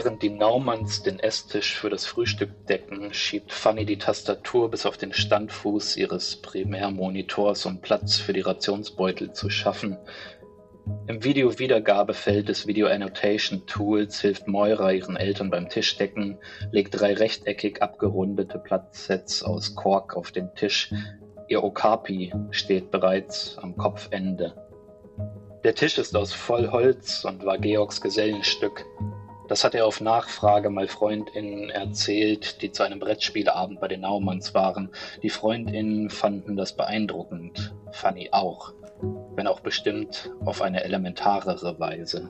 Während die Naumanns den Esstisch für das Frühstück decken, schiebt Fanny die Tastatur bis auf den Standfuß ihres Primärmonitors, um Platz für die Rationsbeutel zu schaffen. Im Video-Wiedergabefeld des Video Annotation Tools hilft Moira ihren Eltern beim Tischdecken, legt drei rechteckig abgerundete Platzsets aus Kork auf den Tisch. Ihr Okapi steht bereits am Kopfende. Der Tisch ist aus Vollholz und war Georgs Gesellenstück. Das hat er auf Nachfrage mal Freundinnen erzählt, die zu einem Brettspielabend bei den Naumanns waren. Die Freundinnen fanden das beeindruckend, Fanny auch, wenn auch bestimmt auf eine elementarere Weise.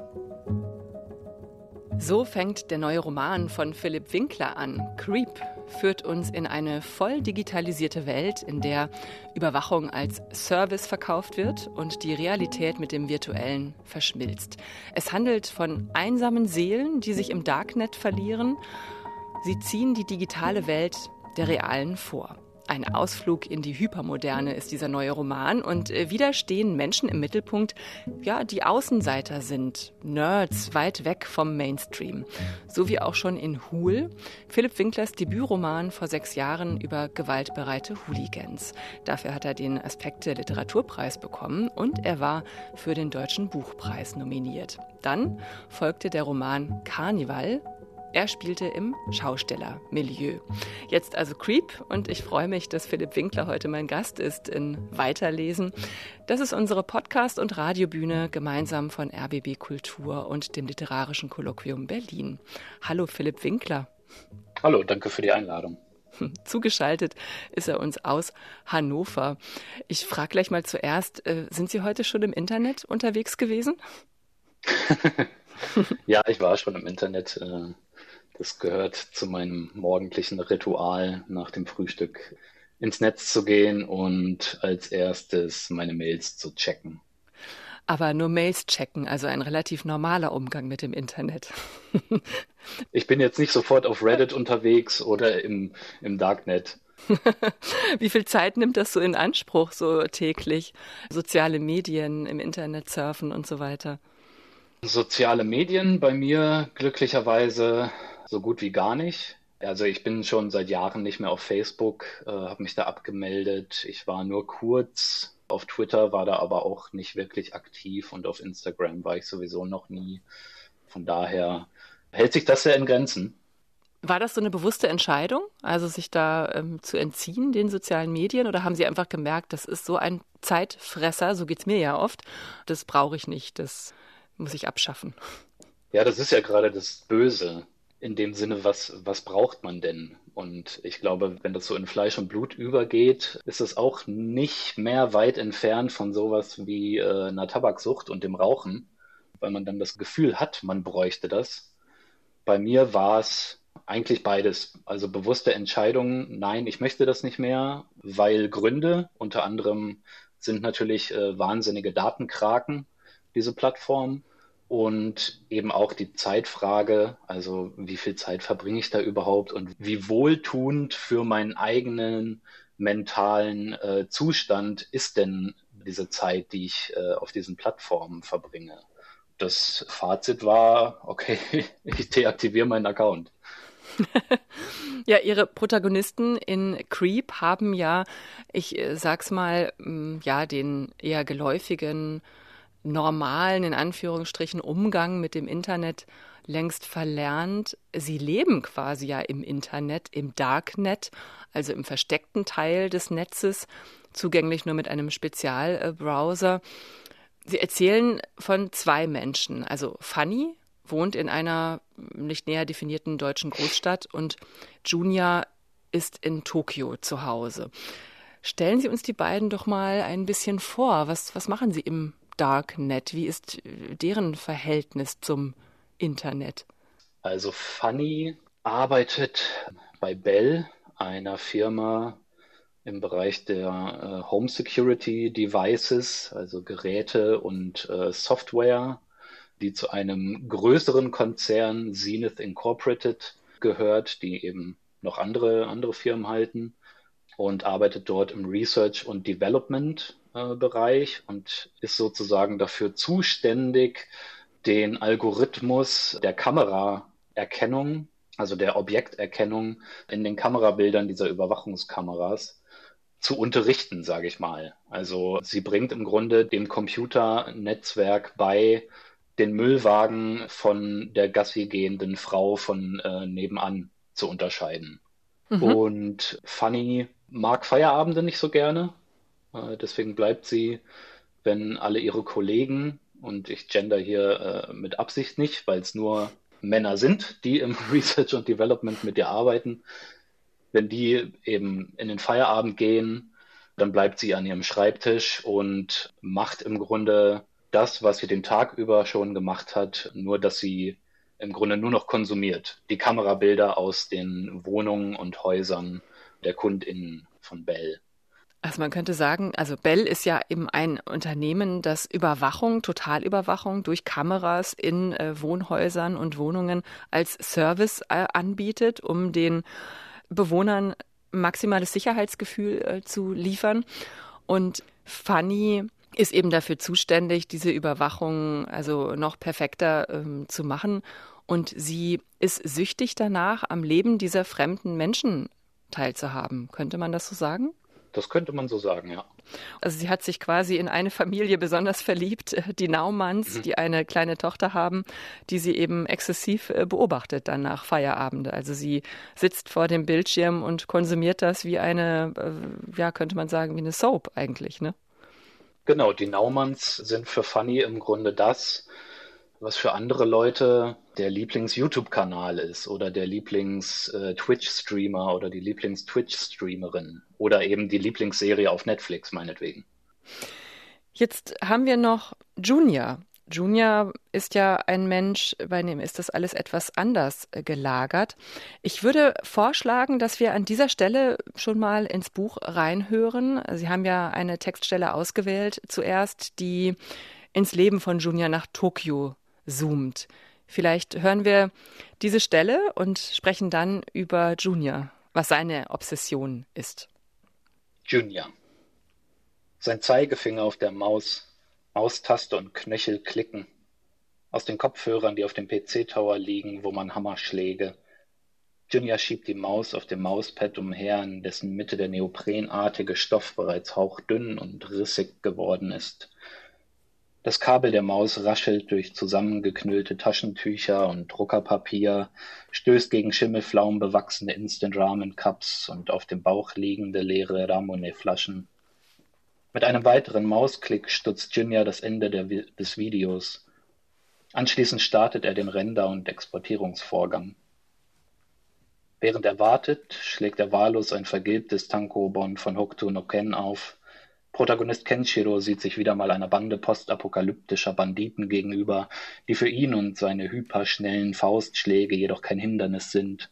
So fängt der neue Roman von Philipp Winkler an, Creep, führt uns in eine voll digitalisierte Welt, in der Überwachung als Service verkauft wird und die Realität mit dem Virtuellen verschmilzt. Es handelt von einsamen Seelen, die sich im Darknet verlieren. Sie ziehen die digitale Welt der realen vor. Ein Ausflug in die Hypermoderne ist dieser neue Roman und äh, wieder stehen Menschen im Mittelpunkt, ja, die Außenseiter sind, Nerds weit weg vom Mainstream. So wie auch schon in Hul, Philipp Winklers Debütroman vor sechs Jahren über gewaltbereite Hooligans. Dafür hat er den Aspekte Literaturpreis bekommen und er war für den Deutschen Buchpreis nominiert. Dann folgte der Roman Carnival er spielte im Schaustellermilieu. Jetzt also Creep und ich freue mich, dass Philipp Winkler heute mein Gast ist in Weiterlesen. Das ist unsere Podcast- und Radiobühne gemeinsam von RBB Kultur und dem Literarischen Kolloquium Berlin. Hallo Philipp Winkler. Hallo, danke für die Einladung. Zugeschaltet ist er uns aus Hannover. Ich frage gleich mal zuerst, äh, sind Sie heute schon im Internet unterwegs gewesen? ja, ich war schon im Internet. Äh, das gehört zu meinem morgendlichen Ritual nach dem Frühstück ins Netz zu gehen und als erstes meine Mails zu checken. Aber nur Mails checken, also ein relativ normaler Umgang mit dem Internet. ich bin jetzt nicht sofort auf Reddit unterwegs oder im, im Darknet. Wie viel Zeit nimmt das so in Anspruch, so täglich? Soziale Medien, im Internet surfen und so weiter? Soziale Medien bei mir glücklicherweise so gut wie gar nicht. Also ich bin schon seit Jahren nicht mehr auf Facebook, äh, habe mich da abgemeldet. Ich war nur kurz auf Twitter, war da aber auch nicht wirklich aktiv und auf Instagram war ich sowieso noch nie. Von daher hält sich das ja in Grenzen. War das so eine bewusste Entscheidung, also sich da ähm, zu entziehen, den sozialen Medien, oder haben Sie einfach gemerkt, das ist so ein Zeitfresser, so geht es mir ja oft, das brauche ich nicht, das muss ich abschaffen? Ja, das ist ja gerade das Böse in dem Sinne, was, was braucht man denn? Und ich glaube, wenn das so in Fleisch und Blut übergeht, ist es auch nicht mehr weit entfernt von sowas wie äh, einer Tabaksucht und dem Rauchen, weil man dann das Gefühl hat, man bräuchte das. Bei mir war es eigentlich beides. Also bewusste Entscheidungen, nein, ich möchte das nicht mehr, weil Gründe, unter anderem sind natürlich äh, wahnsinnige Datenkraken, diese Plattform und eben auch die Zeitfrage, also wie viel Zeit verbringe ich da überhaupt und wie wohltuend für meinen eigenen mentalen äh, Zustand ist denn diese Zeit, die ich äh, auf diesen Plattformen verbringe. Das Fazit war, okay, ich deaktiviere meinen Account. ja, ihre Protagonisten in Creep haben ja, ich äh, sag's mal, ja, den eher geläufigen normalen, in Anführungsstrichen, Umgang mit dem Internet längst verlernt. Sie leben quasi ja im Internet, im Darknet, also im versteckten Teil des Netzes, zugänglich nur mit einem Spezialbrowser. Sie erzählen von zwei Menschen. Also Fanny wohnt in einer nicht näher definierten deutschen Großstadt und Junia ist in Tokio zu Hause. Stellen Sie uns die beiden doch mal ein bisschen vor. Was, was machen Sie im Darknet? Wie ist äh, deren Verhältnis zum Internet? Also Fanny arbeitet bei Bell, einer Firma im Bereich der äh, Home Security Devices, also Geräte und äh, Software, die zu einem größeren Konzern Zenith Incorporated gehört, die eben noch andere, andere Firmen halten und arbeitet dort im Research und Development äh, Bereich und ist sozusagen dafür zuständig, den Algorithmus der Kamera Erkennung, also der Objekterkennung in den Kamerabildern dieser Überwachungskameras zu unterrichten, sage ich mal. Also sie bringt im Grunde dem Computernetzwerk bei, den Müllwagen von der Gassi gehenden Frau von äh, nebenan zu unterscheiden. Mhm. Und Fanny mag Feierabende nicht so gerne. Äh, deswegen bleibt sie, wenn alle ihre Kollegen, und ich gender hier äh, mit Absicht nicht, weil es nur Männer sind, die im Research und Development mit ihr arbeiten, wenn die eben in den Feierabend gehen, dann bleibt sie an ihrem Schreibtisch und macht im Grunde das, was sie den Tag über schon gemacht hat, nur dass sie im Grunde nur noch konsumiert. Die Kamerabilder aus den Wohnungen und Häusern der KundInnen von Bell. Also man könnte sagen, also Bell ist ja eben ein Unternehmen, das Überwachung, Totalüberwachung durch Kameras in äh, Wohnhäusern und Wohnungen als Service äh, anbietet, um den Bewohnern maximales Sicherheitsgefühl äh, zu liefern. Und Fanny ist eben dafür zuständig, diese Überwachung also noch perfekter ähm, zu machen. Und sie ist süchtig danach, am Leben dieser fremden Menschen teilzuhaben. Könnte man das so sagen? Das könnte man so sagen, ja. Also sie hat sich quasi in eine Familie besonders verliebt, äh, die Naumanns, mhm. die eine kleine Tochter haben, die sie eben exzessiv äh, beobachtet dann nach Feierabend. Also sie sitzt vor dem Bildschirm und konsumiert das wie eine, äh, ja, könnte man sagen, wie eine Soap eigentlich, ne? Genau, die Naumanns sind für Fanny im Grunde das, was für andere Leute der Lieblings-YouTube-Kanal ist oder der Lieblings-Twitch-Streamer oder die Lieblings-Twitch-Streamerin oder eben die Lieblingsserie auf Netflix meinetwegen. Jetzt haben wir noch Junior. Junior ist ja ein Mensch, bei dem ist das alles etwas anders äh, gelagert. Ich würde vorschlagen, dass wir an dieser Stelle schon mal ins Buch reinhören. Sie haben ja eine Textstelle ausgewählt zuerst, die ins Leben von Junior nach Tokio zoomt. Vielleicht hören wir diese Stelle und sprechen dann über Junior, was seine Obsession ist. Junior. Sein Zeigefinger auf der Maus, Maustaste und Knöchel klicken. Aus den Kopfhörern, die auf dem PC-Tower liegen, wo man Hammerschläge. Junior schiebt die Maus auf dem Mauspad umher, in dessen Mitte der neoprenartige Stoff bereits hauchdünn und rissig geworden ist. Das Kabel der Maus raschelt durch zusammengeknüllte Taschentücher und Druckerpapier, stößt gegen schimmelflaumenbewachsene Instant-Ramen-Cups und auf dem Bauch liegende leere Ramune-Flaschen. Mit einem weiteren Mausklick stutzt Junior das Ende der, des Videos. Anschließend startet er den Render- und Exportierungsvorgang. Während er wartet, schlägt er wahllos ein vergilbtes Tankobon von Hokuto no Ken auf Protagonist Kenshiro sieht sich wieder mal einer Bande postapokalyptischer Banditen gegenüber, die für ihn und seine hyperschnellen Faustschläge jedoch kein Hindernis sind.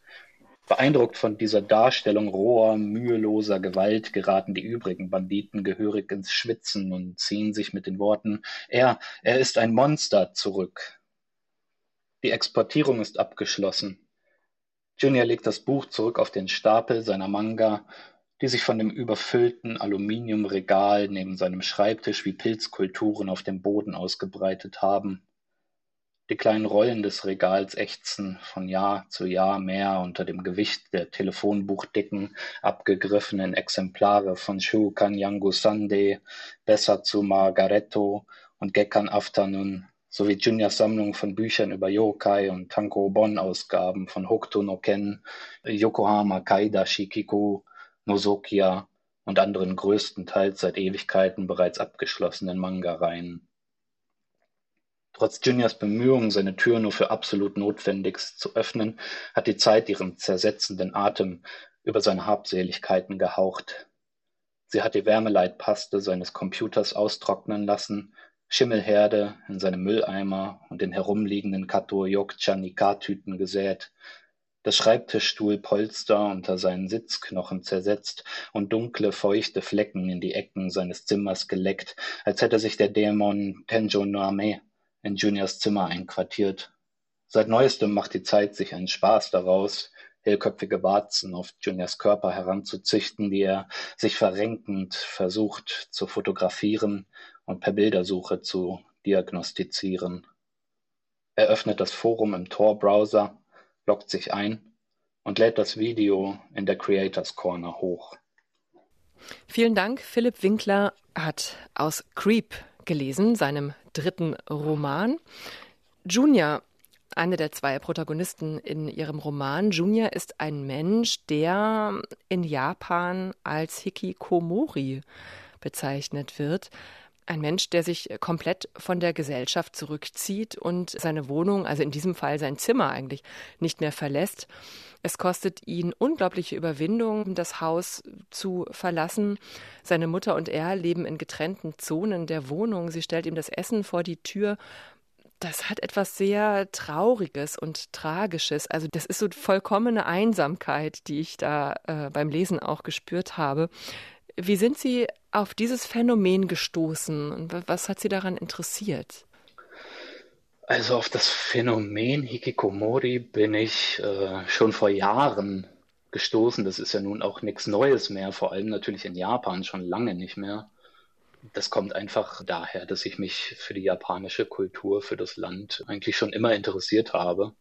Beeindruckt von dieser Darstellung roher, müheloser Gewalt geraten die übrigen Banditen gehörig ins Schwitzen und ziehen sich mit den Worten Er, er ist ein Monster zurück. Die Exportierung ist abgeschlossen. Junior legt das Buch zurück auf den Stapel seiner Manga die sich von dem überfüllten Aluminiumregal neben seinem Schreibtisch wie Pilzkulturen auf dem Boden ausgebreitet haben. Die kleinen Rollen des Regals ächzen von Jahr zu Jahr mehr unter dem Gewicht der telefonbuchdicken, abgegriffenen Exemplare von Shukan Yangu Sunday, Besatsu Margaretto und Gekkan Afternoon sowie Juniors Sammlung von Büchern über Yokai und Tankobon-Ausgaben von Hokuto no Ken, Yokohama Kaida Shikiku Nozokia und anderen größtenteils seit Ewigkeiten bereits abgeschlossenen Manga-Reihen. Trotz Juniors Bemühungen, seine Tür nur für absolut Notwendiges zu öffnen, hat die Zeit ihren zersetzenden Atem über seine Habseligkeiten gehaucht. Sie hat die Wärmeleitpaste seines Computers austrocknen lassen, Schimmelherde in seinem Mülleimer und den herumliegenden Kato Yokcha Nika-Tüten gesät, das Schreibtischstuhlpolster unter seinen Sitzknochen zersetzt und dunkle, feuchte Flecken in die Ecken seines Zimmers geleckt, als hätte sich der Dämon Tenjo Noame in Juniors Zimmer einquartiert. Seit neuestem macht die Zeit sich einen Spaß daraus, hellköpfige Warzen auf Juniors Körper heranzuzüchten, die er sich verrenkend versucht zu fotografieren und per Bildersuche zu diagnostizieren. Er öffnet das Forum im Tor-Browser loggt sich ein und lädt das Video in der Creators Corner hoch. Vielen Dank. Philipp Winkler hat aus Creep gelesen, seinem dritten Roman. Junior, eine der zwei Protagonisten in ihrem Roman, Junior ist ein Mensch, der in Japan als Hikikomori bezeichnet wird. Ein Mensch, der sich komplett von der Gesellschaft zurückzieht und seine Wohnung, also in diesem Fall sein Zimmer eigentlich, nicht mehr verlässt. Es kostet ihn unglaubliche Überwindung, das Haus zu verlassen. Seine Mutter und er leben in getrennten Zonen der Wohnung. Sie stellt ihm das Essen vor die Tür. Das hat etwas sehr Trauriges und Tragisches. Also das ist so vollkommene Einsamkeit, die ich da äh, beim Lesen auch gespürt habe. Wie sind Sie auf dieses Phänomen gestoßen was hat Sie daran interessiert? Also auf das Phänomen Hikikomori bin ich äh, schon vor Jahren gestoßen. Das ist ja nun auch nichts Neues mehr, vor allem natürlich in Japan schon lange nicht mehr. Das kommt einfach daher, dass ich mich für die japanische Kultur, für das Land eigentlich schon immer interessiert habe.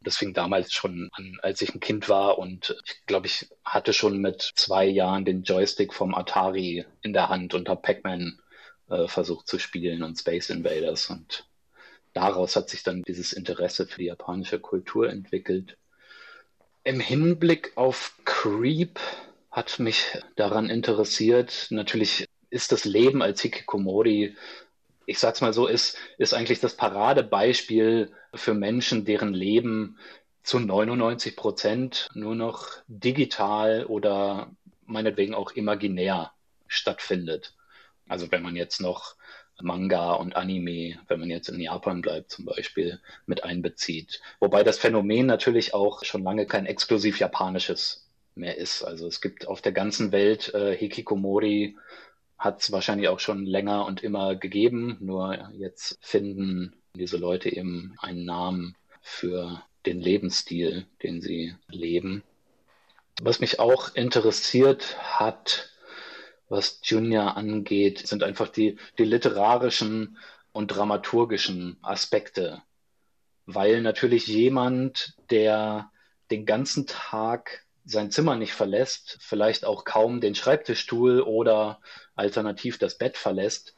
Das fing damals schon an, als ich ein Kind war und ich glaube, ich hatte schon mit zwei Jahren den Joystick vom Atari in der Hand und habe Pac-Man äh, versucht zu spielen und Space Invaders und daraus hat sich dann dieses Interesse für die japanische Kultur entwickelt. Im Hinblick auf Creep hat mich daran interessiert. Natürlich ist das Leben als Hikikomori ich sag's mal so, ist, ist eigentlich das Paradebeispiel für Menschen, deren Leben zu 99 Prozent nur noch digital oder meinetwegen auch imaginär stattfindet. Also wenn man jetzt noch Manga und Anime, wenn man jetzt in Japan bleibt zum Beispiel, mit einbezieht. Wobei das Phänomen natürlich auch schon lange kein exklusiv japanisches mehr ist. Also es gibt auf der ganzen Welt äh, Hikikomori hat es wahrscheinlich auch schon länger und immer gegeben, nur jetzt finden diese Leute eben einen Namen für den Lebensstil, den sie leben. Was mich auch interessiert hat, was Junior angeht, sind einfach die, die literarischen und dramaturgischen Aspekte. Weil natürlich jemand, der den ganzen Tag sein Zimmer nicht verlässt, vielleicht auch kaum den Schreibtischstuhl oder alternativ das Bett verlässt,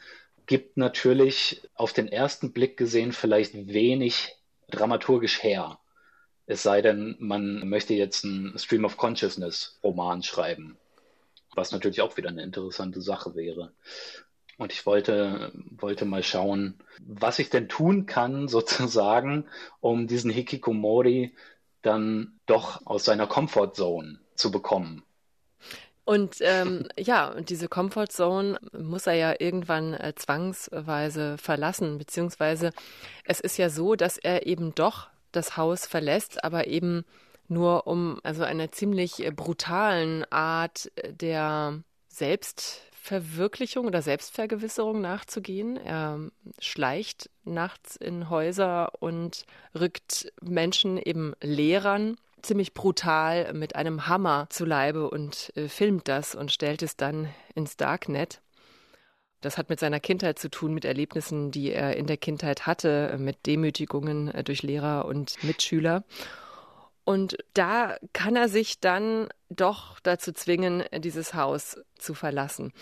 gibt natürlich auf den ersten Blick gesehen vielleicht wenig dramaturgisch her. Es sei denn, man möchte jetzt einen Stream of Consciousness Roman schreiben, was natürlich auch wieder eine interessante Sache wäre. Und ich wollte, wollte mal schauen, was ich denn tun kann, sozusagen, um diesen Hikikomori dann doch aus seiner Comfortzone zu bekommen. Und ähm, ja, und diese Comfortzone muss er ja irgendwann äh, zwangsweise verlassen, beziehungsweise es ist ja so, dass er eben doch das Haus verlässt, aber eben nur um also einer ziemlich äh, brutalen Art der Selbst Verwirklichung oder Selbstvergewisserung nachzugehen. Er schleicht nachts in Häuser und rückt Menschen, eben Lehrern, ziemlich brutal mit einem Hammer zu Leibe und äh, filmt das und stellt es dann ins Darknet. Das hat mit seiner Kindheit zu tun, mit Erlebnissen, die er in der Kindheit hatte, mit Demütigungen äh, durch Lehrer und Mitschüler. Und da kann er sich dann doch dazu zwingen, dieses Haus zu verlassen.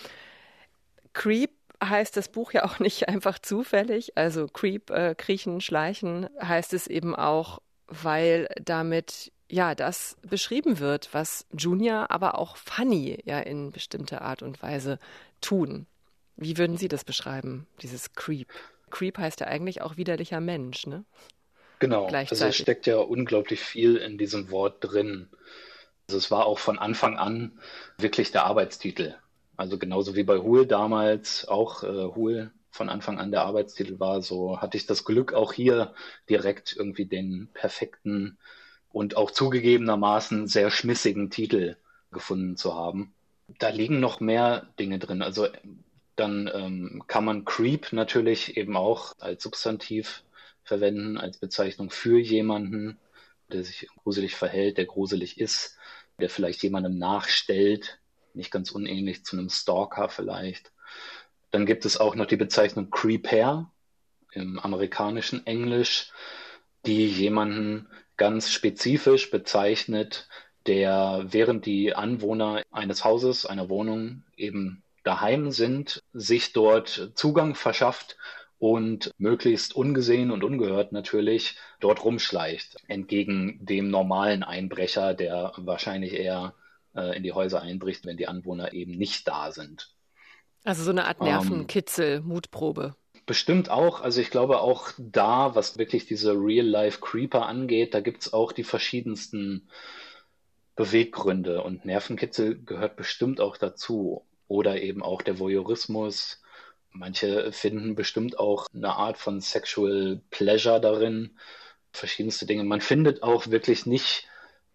Creep heißt das Buch ja auch nicht einfach zufällig. Also Creep, äh, Kriechen, Schleichen heißt es eben auch, weil damit ja das beschrieben wird, was Junior, aber auch Funny ja in bestimmter Art und Weise tun. Wie würden Sie das beschreiben, dieses Creep? Creep heißt ja eigentlich auch widerlicher Mensch, ne? Genau, also es steckt ja unglaublich viel in diesem Wort drin. Also es war auch von Anfang an wirklich der Arbeitstitel. Also genauso wie bei Huhl damals auch äh, Huhl von Anfang an der Arbeitstitel war, so hatte ich das Glück auch hier direkt irgendwie den perfekten und auch zugegebenermaßen sehr schmissigen Titel gefunden zu haben. Da liegen noch mehr Dinge drin. Also dann ähm, kann man Creep natürlich eben auch als Substantiv verwenden als Bezeichnung für jemanden, der sich gruselig verhält, der gruselig ist, der vielleicht jemandem nachstellt, nicht ganz unähnlich zu einem Stalker vielleicht. Dann gibt es auch noch die Bezeichnung Creeper im amerikanischen Englisch, die jemanden ganz spezifisch bezeichnet, der während die Anwohner eines Hauses, einer Wohnung eben daheim sind, sich dort Zugang verschafft und möglichst ungesehen und ungehört natürlich dort rumschleicht, entgegen dem normalen Einbrecher, der wahrscheinlich eher äh, in die Häuser einbricht, wenn die Anwohner eben nicht da sind. Also so eine Art ähm, Nervenkitzel, ähm, Mutprobe. Bestimmt auch. Also ich glaube auch da, was wirklich diese Real-Life-Creeper angeht, da gibt es auch die verschiedensten Beweggründe und Nervenkitzel gehört bestimmt auch dazu. Oder eben auch der Voyeurismus. Manche finden bestimmt auch eine Art von Sexual Pleasure darin. Verschiedenste Dinge. Man findet auch wirklich nicht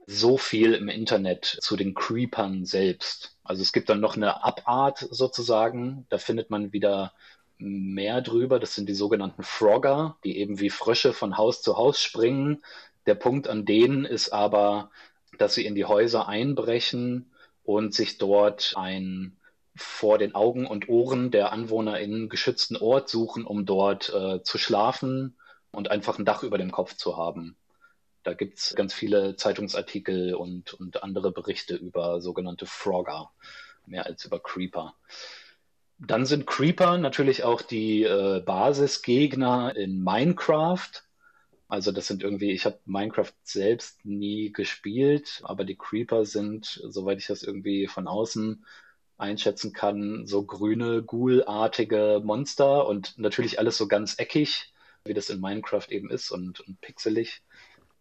so viel im Internet zu den Creepern selbst. Also es gibt dann noch eine Abart sozusagen. Da findet man wieder mehr drüber. Das sind die sogenannten Frogger, die eben wie Frösche von Haus zu Haus springen. Der Punkt an denen ist aber, dass sie in die Häuser einbrechen und sich dort ein vor den Augen und Ohren der AnwohnerInnen geschützten Ort suchen, um dort äh, zu schlafen und einfach ein Dach über dem Kopf zu haben. Da gibt es ganz viele Zeitungsartikel und, und andere Berichte über sogenannte Frogger, mehr als über Creeper. Dann sind Creeper natürlich auch die äh, Basisgegner in Minecraft. Also das sind irgendwie, ich habe Minecraft selbst nie gespielt, aber die Creeper sind, soweit ich das irgendwie von außen einschätzen kann, so grüne, ghoulartige Monster und natürlich alles so ganz eckig, wie das in Minecraft eben ist und, und pixelig,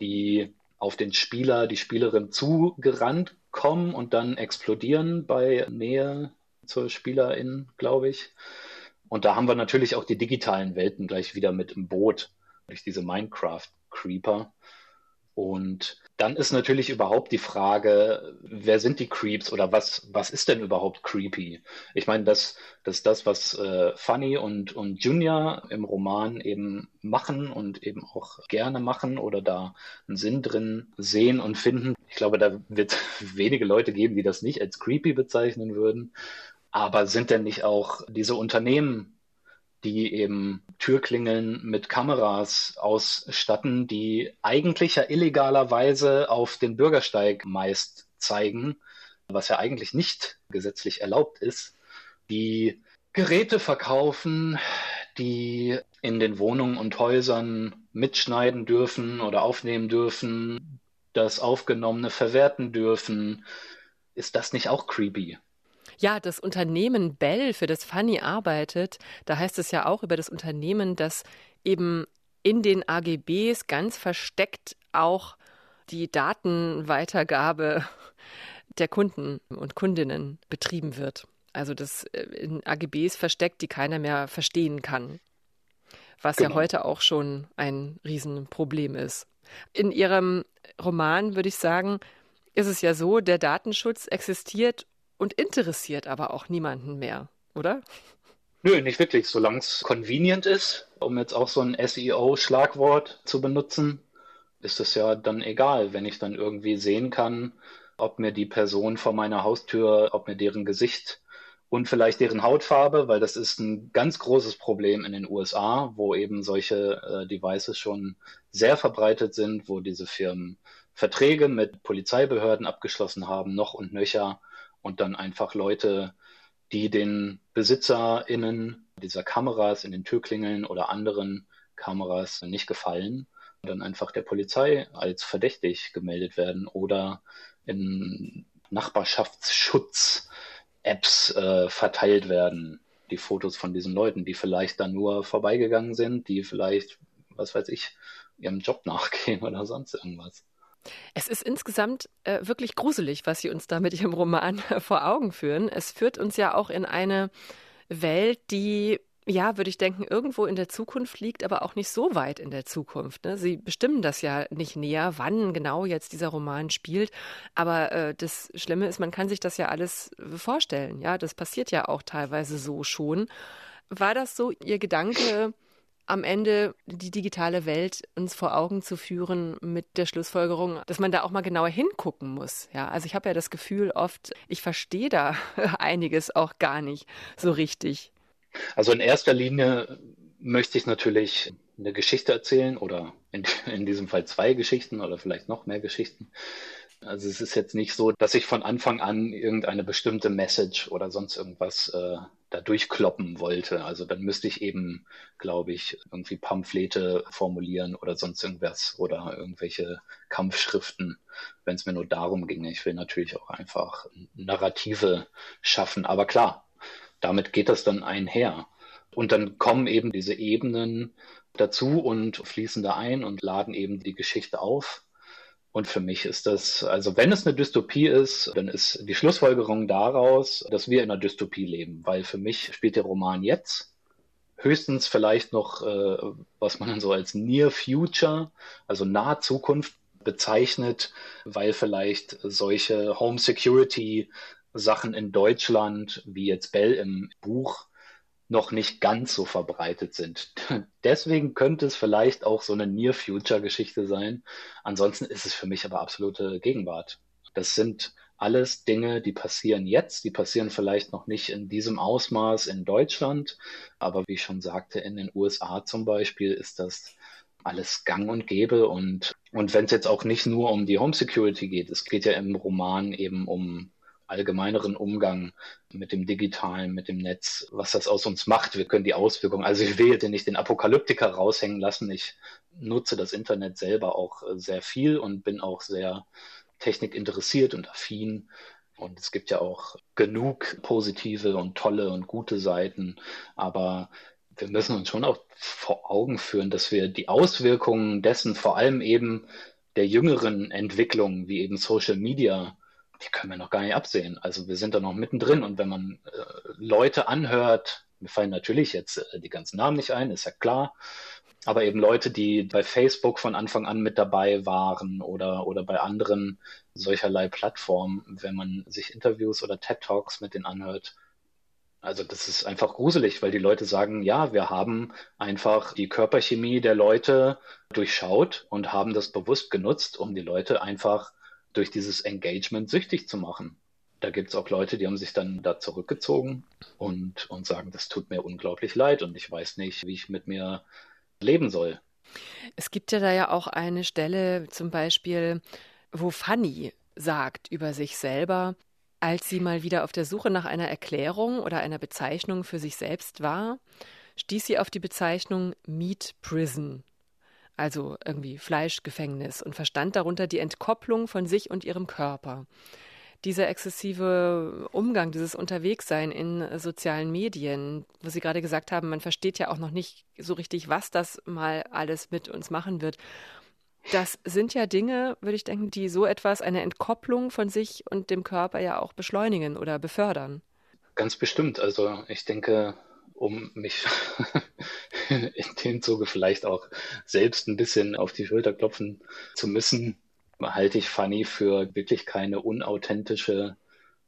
die auf den Spieler, die Spielerin zugerannt kommen und dann explodieren bei Nähe zur Spielerin, glaube ich. Und da haben wir natürlich auch die digitalen Welten gleich wieder mit im Boot durch diese Minecraft-Creeper. Und dann ist natürlich überhaupt die Frage, wer sind die Creeps oder was, was ist denn überhaupt creepy? Ich meine, das, das das, was äh, Funny und, und Junior im Roman eben machen und eben auch gerne machen oder da einen Sinn drin sehen und finden. Ich glaube, da wird wenige Leute geben, die das nicht als creepy bezeichnen würden. Aber sind denn nicht auch diese Unternehmen die eben Türklingeln mit Kameras ausstatten, die eigentlich ja illegalerweise auf den Bürgersteig meist zeigen, was ja eigentlich nicht gesetzlich erlaubt ist, die Geräte verkaufen, die in den Wohnungen und Häusern mitschneiden dürfen oder aufnehmen dürfen, das Aufgenommene verwerten dürfen. Ist das nicht auch creepy? Ja, das Unternehmen Bell, für das Fanny arbeitet, da heißt es ja auch über das Unternehmen, dass eben in den AGBs ganz versteckt auch die Datenweitergabe der Kunden und Kundinnen betrieben wird. Also das äh, in AGBs versteckt, die keiner mehr verstehen kann. Was genau. ja heute auch schon ein Riesenproblem ist. In Ihrem Roman würde ich sagen, ist es ja so, der Datenschutz existiert und interessiert aber auch niemanden mehr, oder? Nö, nicht wirklich. Solange es convenient ist, um jetzt auch so ein SEO-Schlagwort zu benutzen, ist es ja dann egal, wenn ich dann irgendwie sehen kann, ob mir die Person vor meiner Haustür, ob mir deren Gesicht und vielleicht deren Hautfarbe, weil das ist ein ganz großes Problem in den USA, wo eben solche äh, Devices schon sehr verbreitet sind, wo diese Firmen Verträge mit Polizeibehörden abgeschlossen haben, noch und nöcher, und dann einfach Leute, die den BesitzerInnen dieser Kameras in den Türklingeln oder anderen Kameras nicht gefallen, dann einfach der Polizei als verdächtig gemeldet werden oder in Nachbarschaftsschutz-Apps äh, verteilt werden. Die Fotos von diesen Leuten, die vielleicht dann nur vorbeigegangen sind, die vielleicht, was weiß ich, ihrem Job nachgehen oder sonst irgendwas. Es ist insgesamt äh, wirklich gruselig, was Sie uns da mit Ihrem Roman vor Augen führen. Es führt uns ja auch in eine Welt, die ja, würde ich denken, irgendwo in der Zukunft liegt, aber auch nicht so weit in der Zukunft. Ne? Sie bestimmen das ja nicht näher, wann genau jetzt dieser Roman spielt. Aber äh, das Schlimme ist, man kann sich das ja alles vorstellen. Ja, das passiert ja auch teilweise so schon. War das so Ihr Gedanke? Am Ende die digitale Welt uns vor Augen zu führen mit der Schlussfolgerung, dass man da auch mal genauer hingucken muss. Ja, also ich habe ja das Gefühl oft, ich verstehe da einiges auch gar nicht so richtig. Also in erster Linie möchte ich natürlich eine Geschichte erzählen oder in, in diesem Fall zwei Geschichten oder vielleicht noch mehr Geschichten. Also es ist jetzt nicht so, dass ich von Anfang an irgendeine bestimmte Message oder sonst irgendwas äh, da durchkloppen wollte. Also dann müsste ich eben, glaube ich, irgendwie Pamphlete formulieren oder sonst irgendwas oder irgendwelche Kampfschriften, wenn es mir nur darum ginge. Ich will natürlich auch einfach Narrative schaffen. Aber klar, damit geht das dann einher. Und dann kommen eben diese Ebenen dazu und fließen da ein und laden eben die Geschichte auf. Und für mich ist das, also wenn es eine Dystopie ist, dann ist die Schlussfolgerung daraus, dass wir in einer Dystopie leben, weil für mich spielt der Roman jetzt höchstens vielleicht noch, äh, was man dann so als Near Future, also nahe Zukunft bezeichnet, weil vielleicht solche Home Security Sachen in Deutschland, wie jetzt Bell im Buch, noch nicht ganz so verbreitet sind. Deswegen könnte es vielleicht auch so eine Near-Future-Geschichte sein. Ansonsten ist es für mich aber absolute Gegenwart. Das sind alles Dinge, die passieren jetzt, die passieren vielleicht noch nicht in diesem Ausmaß in Deutschland, aber wie ich schon sagte, in den USA zum Beispiel ist das alles gang und gäbe und, und wenn es jetzt auch nicht nur um die Home Security geht, es geht ja im Roman eben um allgemeineren Umgang mit dem Digitalen, mit dem Netz, was das aus uns macht. Wir können die Auswirkungen, also ich will jetzt nicht den Apokalyptiker raushängen lassen. Ich nutze das Internet selber auch sehr viel und bin auch sehr technikinteressiert und affin. Und es gibt ja auch genug positive und tolle und gute Seiten. Aber wir müssen uns schon auch vor Augen führen, dass wir die Auswirkungen dessen, vor allem eben der jüngeren Entwicklungen, wie eben Social Media, die können wir noch gar nicht absehen. Also wir sind da noch mittendrin und wenn man äh, Leute anhört, mir fallen natürlich jetzt äh, die ganzen Namen nicht ein, ist ja klar, aber eben Leute, die bei Facebook von Anfang an mit dabei waren oder, oder bei anderen solcherlei Plattformen, wenn man sich Interviews oder TED Talks mit denen anhört, also das ist einfach gruselig, weil die Leute sagen, ja, wir haben einfach die Körperchemie der Leute durchschaut und haben das bewusst genutzt, um die Leute einfach durch dieses Engagement süchtig zu machen. Da gibt es auch Leute, die haben sich dann da zurückgezogen und, und sagen, das tut mir unglaublich leid und ich weiß nicht, wie ich mit mir leben soll. Es gibt ja da ja auch eine Stelle zum Beispiel, wo Fanny sagt über sich selber, als sie mal wieder auf der Suche nach einer Erklärung oder einer Bezeichnung für sich selbst war, stieß sie auf die Bezeichnung Meat Prison also irgendwie Fleischgefängnis, und verstand darunter die Entkopplung von sich und ihrem Körper. Dieser exzessive Umgang, dieses Unterwegssein in sozialen Medien, was Sie gerade gesagt haben, man versteht ja auch noch nicht so richtig, was das mal alles mit uns machen wird. Das sind ja Dinge, würde ich denken, die so etwas, eine Entkopplung von sich und dem Körper ja auch beschleunigen oder befördern. Ganz bestimmt. Also ich denke, um mich in dem Zuge vielleicht auch selbst ein bisschen auf die Schulter klopfen zu müssen, halte ich Fanny für wirklich keine unauthentische,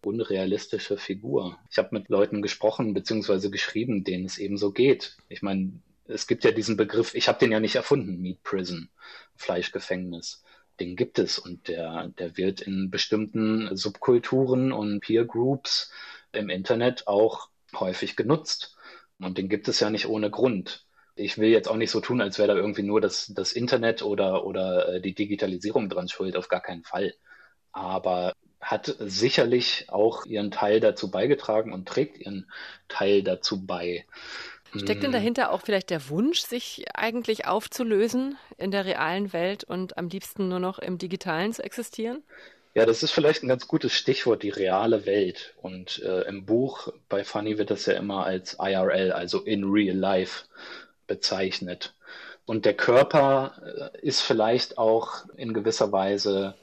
unrealistische Figur. Ich habe mit Leuten gesprochen bzw. geschrieben, denen es eben so geht. Ich meine, es gibt ja diesen Begriff, ich habe den ja nicht erfunden, Meat Prison, Fleischgefängnis. Den gibt es und der, der wird in bestimmten Subkulturen und Peer Groups im Internet auch häufig genutzt. Und den gibt es ja nicht ohne Grund. Ich will jetzt auch nicht so tun, als wäre da irgendwie nur das, das Internet oder, oder äh, die Digitalisierung dran schuld, auf gar keinen Fall. Aber hat sicherlich auch ihren Teil dazu beigetragen und trägt ihren Teil dazu bei. Steckt denn hm. dahinter auch vielleicht der Wunsch, sich eigentlich aufzulösen in der realen Welt und am liebsten nur noch im digitalen zu existieren? Ja, das ist vielleicht ein ganz gutes Stichwort, die reale Welt. Und äh, im Buch bei Funny wird das ja immer als IRL, also in real life, bezeichnet. Und der Körper äh, ist vielleicht auch in gewisser Weise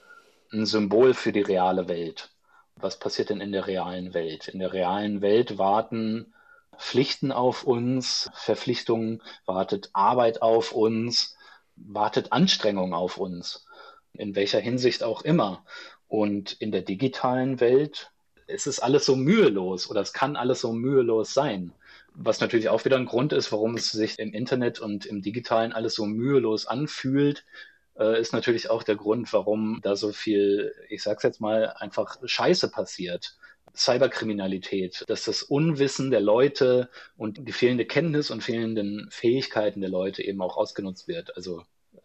ein Symbol für die reale Welt. Was passiert denn in der realen Welt? In der realen Welt warten Pflichten auf uns, Verpflichtungen, wartet Arbeit auf uns, wartet Anstrengung auf uns, in welcher Hinsicht auch immer. Und in der digitalen Welt ist es alles so mühelos oder es kann alles so mühelos sein. Was natürlich auch wieder ein Grund ist, warum es sich im Internet und im digitalen alles so mühelos anfühlt, äh, ist natürlich auch der Grund, warum da so viel, ich sag's jetzt mal, einfach Scheiße passiert. Cyberkriminalität, dass das Unwissen der Leute und die fehlende Kenntnis und fehlenden Fähigkeiten der Leute eben auch ausgenutzt wird. Also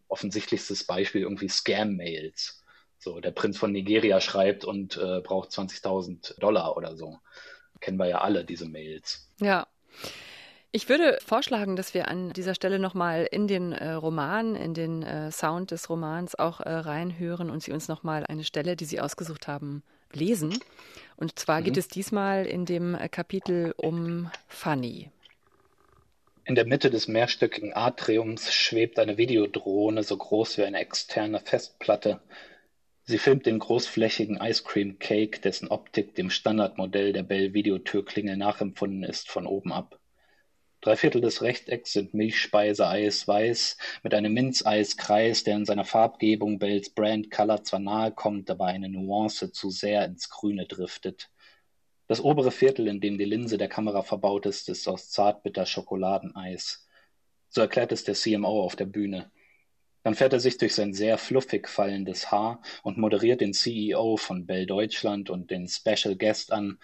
offensichtlichstes Beispiel irgendwie Scam-Mails. So, der Prinz von Nigeria schreibt und äh, braucht 20.000 Dollar oder so. Kennen wir ja alle diese Mails. Ja. Ich würde vorschlagen, dass wir an dieser Stelle nochmal in den äh, Roman, in den äh, Sound des Romans auch äh, reinhören und Sie uns nochmal eine Stelle, die Sie ausgesucht haben, lesen. Und zwar mhm. geht es diesmal in dem äh, Kapitel um Fanny. In der Mitte des mehrstöckigen Atriums schwebt eine Videodrohne so groß wie eine externe Festplatte Sie filmt den großflächigen Ice Cream Cake, dessen Optik dem Standardmodell der Bell-Videotürklingel nachempfunden ist, von oben ab. Drei Viertel des Rechtecks sind Milchspeise-Eis weiß mit einem Minzeiskreis, der in seiner Farbgebung Bells Brand Color zwar nahe kommt, aber eine Nuance zu sehr ins Grüne driftet. Das obere Viertel, in dem die Linse der Kamera verbaut ist, ist aus zartbitter Schokoladeneis. So erklärt es der CMO auf der Bühne. Dann fährt er sich durch sein sehr fluffig fallendes Haar und moderiert den CEO von Bell Deutschland und den Special Guest an,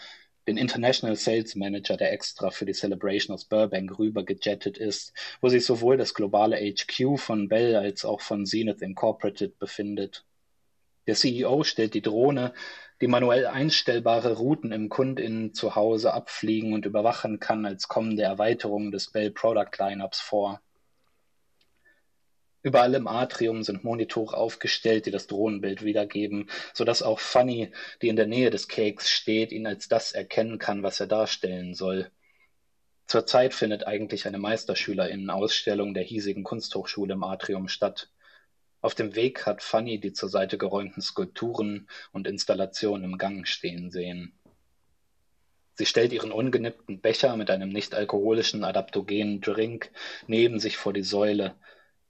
den International Sales Manager, der extra für die Celebration aus Burbank rüber gejettet ist, wo sich sowohl das globale HQ von Bell als auch von Zenith Incorporated befindet. Der CEO stellt die Drohne, die manuell einstellbare Routen im KundInnen zu Hause abfliegen und überwachen kann, als kommende Erweiterung des Bell Product Lineups vor. Überall im Atrium sind Monitore aufgestellt, die das Drohnenbild wiedergeben, so dass auch Fanny, die in der Nähe des Cakes steht, ihn als das erkennen kann, was er darstellen soll. Zurzeit findet eigentlich eine Meisterschülerinnenausstellung der hiesigen Kunsthochschule im Atrium statt. Auf dem Weg hat Fanny die zur Seite geräumten Skulpturen und Installationen im Gang stehen sehen. Sie stellt ihren ungenippten Becher mit einem nicht-alkoholischen adaptogenen Drink neben sich vor die Säule,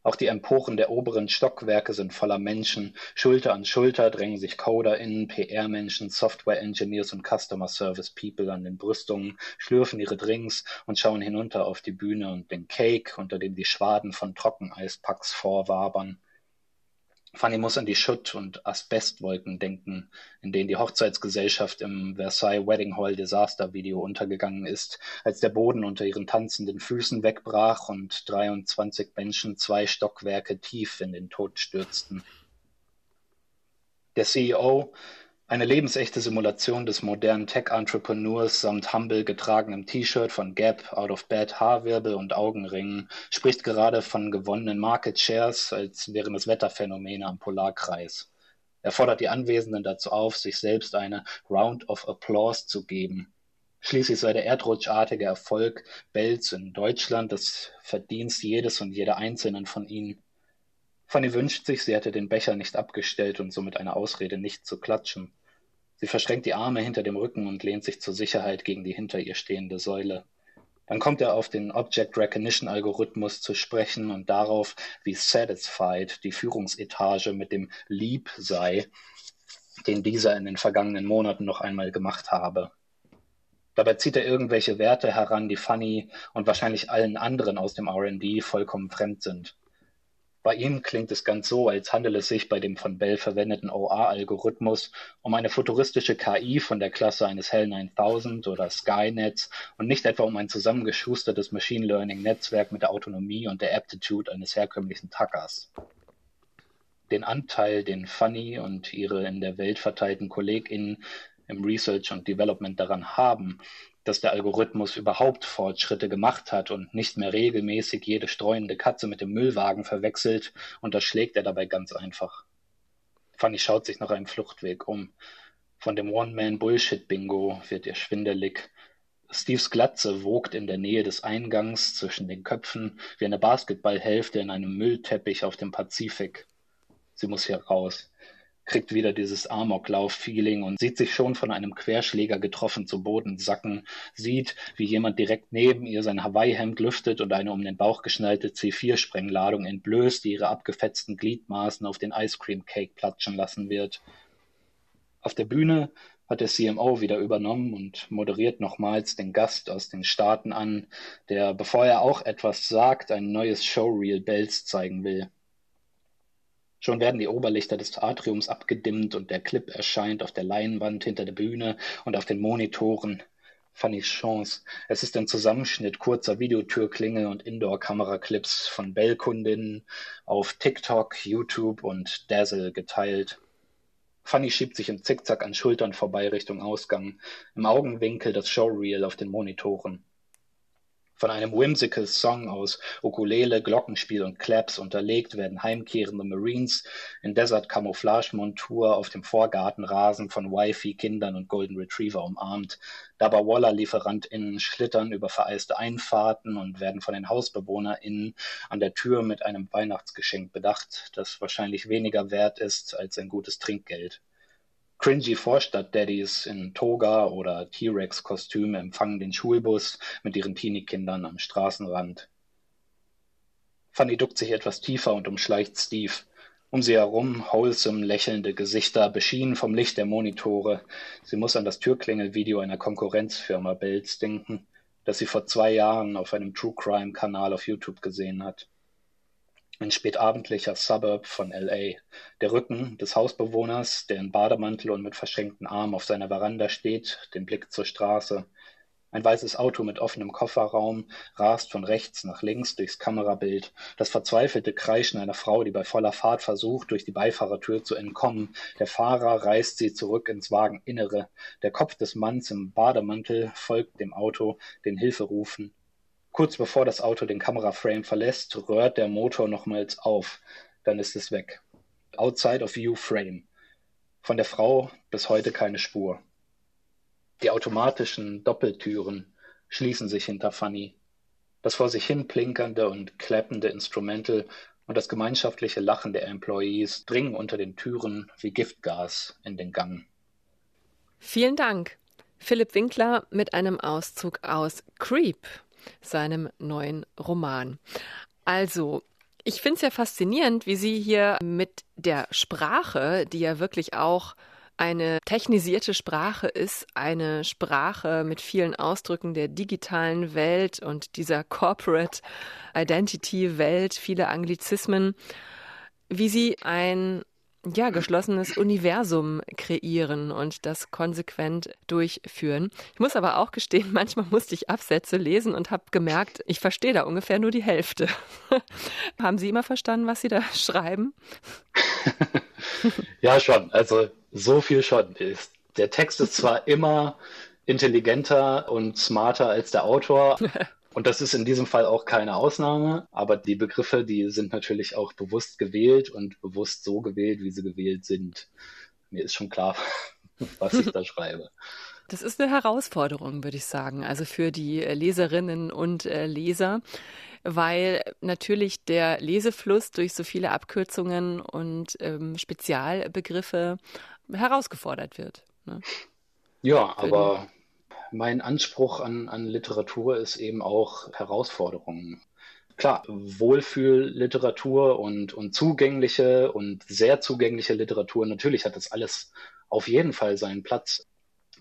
auch die Emporen der oberen Stockwerke sind voller Menschen. Schulter an Schulter drängen sich CoderInnen, PR-Menschen, Software-Engineers und Customer-Service-People an den Brüstungen, schlürfen ihre Drinks und schauen hinunter auf die Bühne und den Cake, unter dem die Schwaden von Trockeneispacks vorwabern. Fanny muss an die Schutt- und Asbestwolken denken, in denen die Hochzeitsgesellschaft im Versailles Wedding Hall Disaster Video untergegangen ist, als der Boden unter ihren tanzenden Füßen wegbrach und 23 Menschen zwei Stockwerke tief in den Tod stürzten. Der CEO eine lebensechte Simulation des modernen Tech-Entrepreneurs samt humble getragenem T-Shirt von Gap, Out of Bed Haarwirbel und Augenringen spricht gerade von gewonnenen Market Shares, als wären es Wetterphänomene am Polarkreis. Er fordert die Anwesenden dazu auf, sich selbst eine Round of Applause zu geben. Schließlich sei der erdrutschartige Erfolg Bells in Deutschland das Verdienst jedes und jeder Einzelnen von ihnen. Fanny wünscht sich, sie hätte den Becher nicht abgestellt und somit eine Ausrede, nicht zu klatschen. Sie verschränkt die Arme hinter dem Rücken und lehnt sich zur Sicherheit gegen die hinter ihr stehende Säule. Dann kommt er auf den Object Recognition Algorithmus zu sprechen und darauf, wie satisfied die Führungsetage mit dem Lieb sei, den dieser in den vergangenen Monaten noch einmal gemacht habe. Dabei zieht er irgendwelche Werte heran, die Funny und wahrscheinlich allen anderen aus dem RD vollkommen fremd sind. Bei ihm klingt es ganz so, als handele es sich bei dem von Bell verwendeten OA-Algorithmus um eine futuristische KI von der Klasse eines Hell 9000 oder Skynets und nicht etwa um ein zusammengeschustertes Machine Learning-Netzwerk mit der Autonomie und der Aptitude eines herkömmlichen Tackers. Den Anteil, den Funny und ihre in der Welt verteilten KollegInnen im Research und Development daran haben, dass der Algorithmus überhaupt Fortschritte gemacht hat und nicht mehr regelmäßig jede streuende Katze mit dem Müllwagen verwechselt, unterschlägt er dabei ganz einfach. Fanny schaut sich nach einem Fluchtweg um. Von dem One-Man-Bullshit-Bingo wird ihr schwindelig. Steves Glatze wogt in der Nähe des Eingangs zwischen den Köpfen wie eine Basketballhälfte in einem Müllteppich auf dem Pazifik. Sie muss hier raus kriegt wieder dieses Amoklauf-Feeling und sieht sich schon von einem Querschläger getroffen zu Boden sacken, sieht, wie jemand direkt neben ihr sein Hawaii-Hemd lüftet und eine um den Bauch geschnallte C4-Sprengladung entblößt, die ihre abgefetzten Gliedmaßen auf den Ice Cream Cake platschen lassen wird. Auf der Bühne hat der CMO wieder übernommen und moderiert nochmals den Gast aus den Staaten an, der, bevor er auch etwas sagt, ein neues Showreel Bells zeigen will. Schon werden die Oberlichter des Atriums abgedimmt und der Clip erscheint auf der Leinwand hinter der Bühne und auf den Monitoren. Fanny Chance. Es ist ein Zusammenschnitt kurzer Videotürklingel und Indoor-Kameraclips von Bell-Kundinnen auf TikTok, YouTube und Dazzle geteilt. Fanny schiebt sich im Zickzack an Schultern vorbei Richtung Ausgang, im Augenwinkel das Showreel auf den Monitoren. Von einem whimsical Song aus Ukulele, Glockenspiel und Claps unterlegt werden heimkehrende Marines in Desert-Camouflage-Montur auf dem Vorgartenrasen von Wifi-Kindern und Golden Retriever umarmt. Dabawalla-LieferantInnen schlittern über vereiste Einfahrten und werden von den HausbewohnerInnen an der Tür mit einem Weihnachtsgeschenk bedacht, das wahrscheinlich weniger wert ist als ein gutes Trinkgeld. Cringy Vorstadt-Daddies in Toga oder T-Rex-Kostüm empfangen den Schulbus mit ihren Teenie-Kindern am Straßenrand. Fanny duckt sich etwas tiefer und umschleicht Steve. Um sie herum wholesome lächelnde Gesichter, beschienen vom Licht der Monitore. Sie muss an das Türklingelvideo einer Konkurrenzfirma Bells denken, das sie vor zwei Jahren auf einem True Crime Kanal auf YouTube gesehen hat. Ein spätabendlicher Suburb von L.A. Der Rücken des Hausbewohners, der in Bademantel und mit verschränkten Armen auf seiner Veranda steht, den Blick zur Straße. Ein weißes Auto mit offenem Kofferraum rast von rechts nach links durchs Kamerabild. Das verzweifelte Kreischen einer Frau, die bei voller Fahrt versucht, durch die Beifahrertür zu entkommen. Der Fahrer reißt sie zurück ins Wageninnere. Der Kopf des Manns im Bademantel folgt dem Auto, den Hilferufen. Kurz bevor das Auto den Kameraframe verlässt, röhrt der Motor nochmals auf. Dann ist es weg. Outside of View Frame. Von der Frau bis heute keine Spur. Die automatischen Doppeltüren schließen sich hinter Fanny. Das vor sich hin plinkernde und klappende Instrumental und das gemeinschaftliche Lachen der Employees dringen unter den Türen wie Giftgas in den Gang. Vielen Dank. Philipp Winkler mit einem Auszug aus Creep seinem neuen Roman. Also, ich finde es ja faszinierend, wie Sie hier mit der Sprache, die ja wirklich auch eine technisierte Sprache ist, eine Sprache mit vielen Ausdrücken der digitalen Welt und dieser Corporate Identity Welt, viele Anglizismen, wie Sie ein ja, geschlossenes Universum kreieren und das konsequent durchführen. Ich muss aber auch gestehen, manchmal musste ich Absätze lesen und habe gemerkt, ich verstehe da ungefähr nur die Hälfte. Haben Sie immer verstanden, was Sie da schreiben? ja, schon. Also so viel schon. Der Text ist zwar immer intelligenter und smarter als der Autor, Und das ist in diesem Fall auch keine Ausnahme, aber die Begriffe, die sind natürlich auch bewusst gewählt und bewusst so gewählt, wie sie gewählt sind. Mir ist schon klar, was ich da schreibe. Das ist eine Herausforderung, würde ich sagen, also für die Leserinnen und äh, Leser, weil natürlich der Lesefluss durch so viele Abkürzungen und ähm, Spezialbegriffe herausgefordert wird. Ne? Ja, aber mein Anspruch an, an Literatur ist eben auch Herausforderungen. Klar, Wohlfühlliteratur und, und zugängliche und sehr zugängliche Literatur, natürlich hat das alles auf jeden Fall seinen Platz.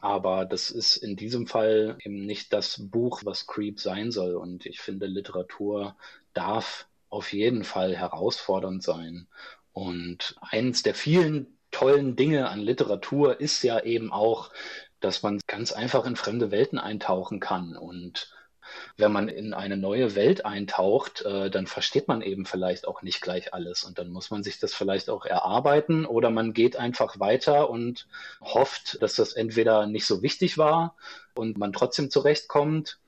Aber das ist in diesem Fall eben nicht das Buch, was Creep sein soll. Und ich finde, Literatur darf auf jeden Fall herausfordernd sein. Und eines der vielen tollen Dinge an Literatur ist ja eben auch, dass man ganz einfach in fremde Welten eintauchen kann. Und wenn man in eine neue Welt eintaucht, äh, dann versteht man eben vielleicht auch nicht gleich alles. Und dann muss man sich das vielleicht auch erarbeiten oder man geht einfach weiter und hofft, dass das entweder nicht so wichtig war und man trotzdem zurechtkommt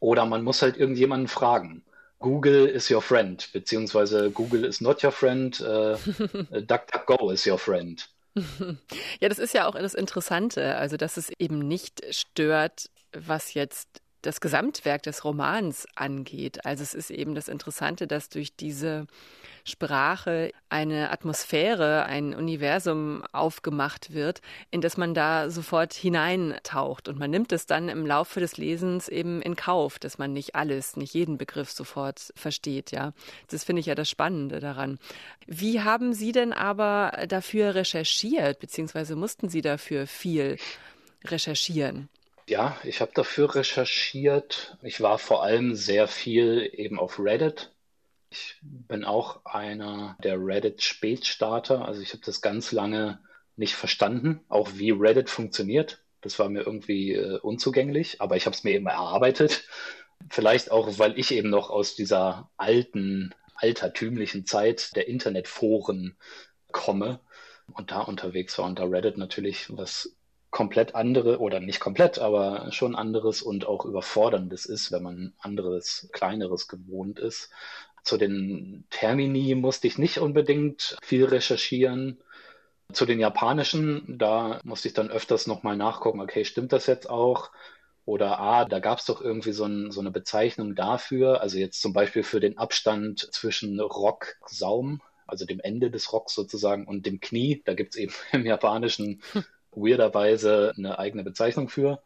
oder man muss halt irgendjemanden fragen. Google is your friend, beziehungsweise Google is not your friend, äh, DuckDuckGo is your friend. Ja, das ist ja auch das Interessante, also dass es eben nicht stört, was jetzt das Gesamtwerk des Romans angeht. Also es ist eben das Interessante, dass durch diese Sprache eine Atmosphäre, ein Universum aufgemacht wird, in das man da sofort hineintaucht. Und man nimmt es dann im Laufe des Lesens eben in Kauf, dass man nicht alles, nicht jeden Begriff sofort versteht, ja. Das finde ich ja das Spannende daran. Wie haben Sie denn aber dafür recherchiert, beziehungsweise mussten Sie dafür viel recherchieren? Ja, ich habe dafür recherchiert. Ich war vor allem sehr viel eben auf Reddit Ich bin auch einer der Reddit-Spätstarter. Also ich habe das ganz lange nicht verstanden, auch wie Reddit funktioniert. Das war mir irgendwie äh, unzugänglich, aber ich habe es mir eben erarbeitet. Vielleicht auch, weil ich eben noch aus dieser alten, altertümlichen Zeit der Internetforen komme und da unterwegs war und da Reddit natürlich was komplett andere oder nicht komplett, aber schon anderes und auch überforderndes ist, wenn man anderes, kleineres gewohnt ist. Zu den Termini musste ich nicht unbedingt viel recherchieren. Zu den japanischen, da musste ich dann öfters nochmal nachgucken, okay, stimmt das jetzt auch? Oder ah, da gab es doch irgendwie so, ein, so, eine Bezeichnung dafür, also jetzt zum Beispiel für den Abstand zwischen Rocksaum, also dem Ende des Rocks sozusagen, und dem Knie. Da gibt es eben im Japanischen weirderweise eine eigene Bezeichnung für.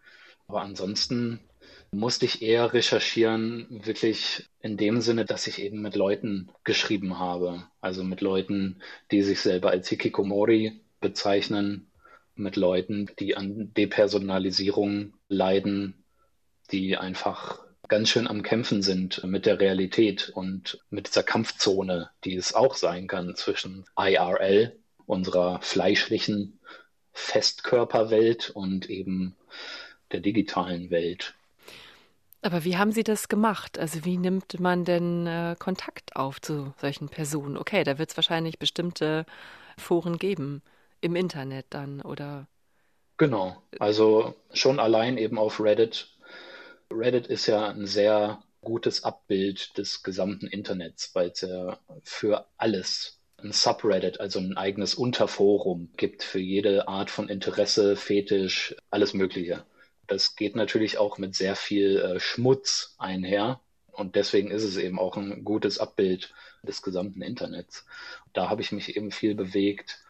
Aber ansonsten musste ich eher recherchieren, wirklich in dem Sinne, dass ich eben mit Leuten geschrieben habe. Also mit Leuten, die sich selber als Hikikomori bezeichnen, mit Leuten, die an Depersonalisierung leiden, die einfach ganz schön am Kämpfen sind mit der Realität und mit dieser Kampfzone, die es auch sein kann zwischen IRL, unserer fleischlichen Festkörperwelt und eben der digitalen Welt. Aber wie haben Sie das gemacht? Also wie nimmt man denn äh, Kontakt auf zu solchen Personen? Okay, da wird es wahrscheinlich bestimmte Foren geben im Internet dann oder? Genau, also schon allein eben auf Reddit. Reddit ist ja ein sehr gutes Abbild des gesamten Internets, weil es ja für alles ein Subreddit, also ein eigenes Unterforum gibt für jede Art von Interesse, Fetisch, alles Mögliche. Das geht natürlich auch mit sehr viel äh, Schmutz einher. Und deswegen ist es eben auch ein gutes Abbild des gesamten Internets. Da habe ich mich eben viel bewegt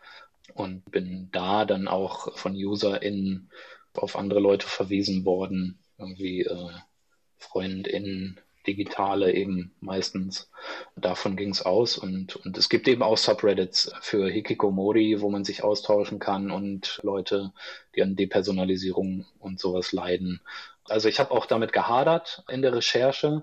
und bin da dann auch von UserInnen auf andere Leute verwiesen worden, irgendwie äh, FreundInnen, digitale eben meistens. Davon ging es aus und, und es gibt eben auch Subreddits für Hikikomori, wo man sich austauschen kann und Leute, die an Depersonalisierung und sowas leiden. Also ich habe auch damit gehadert in der Recherche,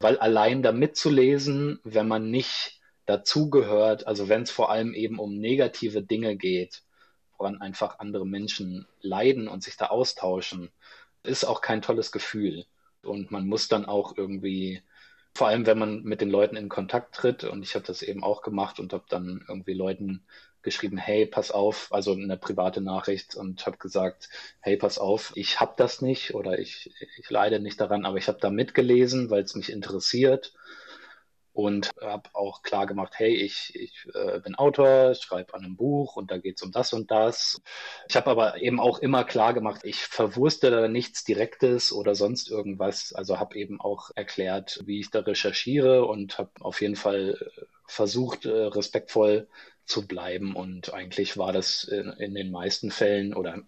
weil allein da mitzulesen, wenn man nicht dazugehört, also wenn es vor allem eben um negative Dinge geht, woran einfach andere Menschen leiden und sich da austauschen, ist auch kein tolles Gefühl. Und man muss dann auch irgendwie, vor allem wenn man mit den Leuten in Kontakt tritt, und ich habe das eben auch gemacht und habe dann irgendwie Leuten geschrieben, hey, pass auf, also eine private Nachricht und habe gesagt, hey, pass auf, ich habe das nicht oder ich, ich leide nicht daran, aber ich habe da mitgelesen, weil es mich interessiert und habe auch klar gemacht, hey, ich, ich äh, bin Autor, schreibe an einem Buch und da geht es um das und das. Ich habe aber eben auch immer klar gemacht, ich verwurste da nichts Direktes oder sonst irgendwas. Also habe eben auch erklärt, wie ich da recherchiere und habe auf jeden Fall äh, versucht, äh, respektvoll zu bleiben. Und eigentlich war das in, in den meisten Fällen oder